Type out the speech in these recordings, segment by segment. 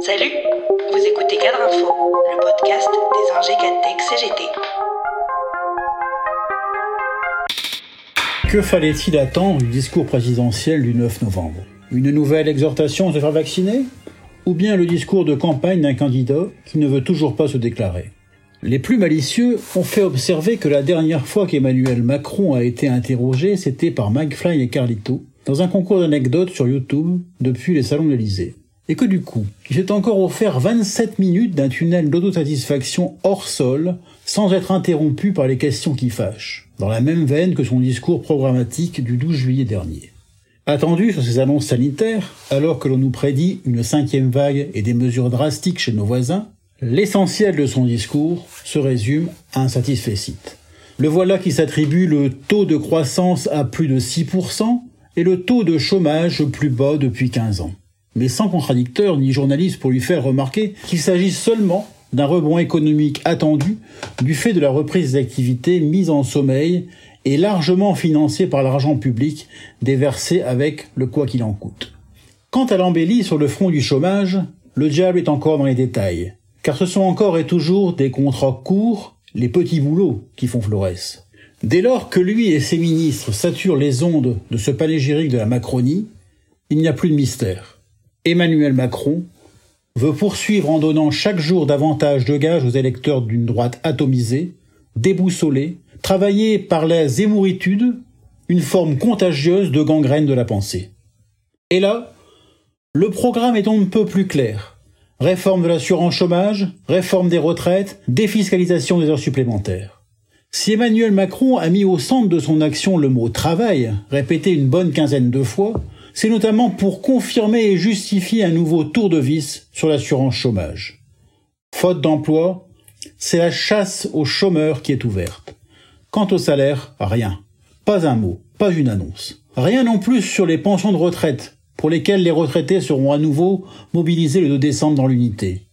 Salut, vous écoutez Cadre Info, le podcast des Cadtech CGT. Que fallait-il attendre du discours présidentiel du 9 novembre? Une nouvelle exhortation à se faire vacciner? Ou bien le discours de campagne d'un candidat qui ne veut toujours pas se déclarer? Les plus malicieux ont fait observer que la dernière fois qu'Emmanuel Macron a été interrogé, c'était par McFly et Carlito, dans un concours d'anecdotes sur YouTube depuis les salons de l'Elysée. Et que du coup, il s'est encore offert 27 minutes d'un tunnel d'autosatisfaction hors sol, sans être interrompu par les questions qui fâchent, dans la même veine que son discours programmatique du 12 juillet dernier. Attendu sur ses annonces sanitaires, alors que l'on nous prédit une cinquième vague et des mesures drastiques chez nos voisins, L'essentiel de son discours se résume à un Le voilà qui s'attribue le taux de croissance à plus de 6% et le taux de chômage plus bas depuis 15 ans. Mais sans contradicteur ni journaliste pour lui faire remarquer qu'il s'agit seulement d'un rebond économique attendu du fait de la reprise des activités mises en sommeil et largement financée par l'argent public déversé avec le quoi qu'il en coûte. Quant à l'embellie sur le front du chômage, le diable est encore dans les détails car ce sont encore et toujours des contrats courts, les petits boulots qui font Flores. Dès lors que lui et ses ministres saturent les ondes de ce panégyrique de la Macronie, il n'y a plus de mystère. Emmanuel Macron veut poursuivre en donnant chaque jour davantage de gages aux électeurs d'une droite atomisée, déboussolée, travaillée par la zémouritude, une forme contagieuse de gangrène de la pensée. Et là, le programme est un peu plus clair réforme de l'assurance chômage, réforme des retraites, défiscalisation des heures supplémentaires. Si Emmanuel Macron a mis au centre de son action le mot travail, répété une bonne quinzaine de fois, c'est notamment pour confirmer et justifier un nouveau tour de vis sur l'assurance chômage. Faute d'emploi, c'est la chasse aux chômeurs qui est ouverte. Quant au salaire, rien. Pas un mot, pas une annonce. Rien non plus sur les pensions de retraite, pour lesquels les retraités seront à nouveau mobilisés le 2 décembre dans l'unité.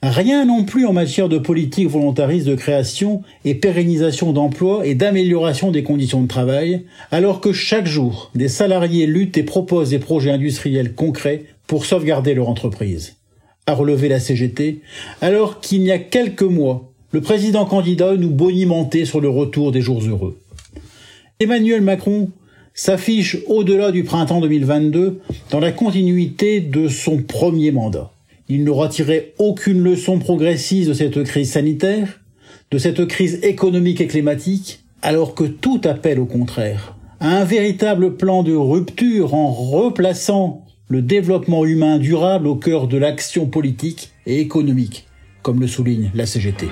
Rien non plus en matière de politique volontariste de création et pérennisation d'emplois et d'amélioration des conditions de travail, alors que chaque jour, des salariés luttent et proposent des projets industriels concrets pour sauvegarder leur entreprise. A relevé la CGT, alors qu'il y a quelques mois, le président candidat nous bonimentait sur le retour des jours heureux. Emmanuel Macron s'affiche au-delà du printemps 2022 dans la continuité de son premier mandat. Il n'aura tiré aucune leçon progressiste de cette crise sanitaire, de cette crise économique et climatique, alors que tout appelle au contraire à un véritable plan de rupture en replaçant le développement humain durable au cœur de l'action politique et économique, comme le souligne la CGT.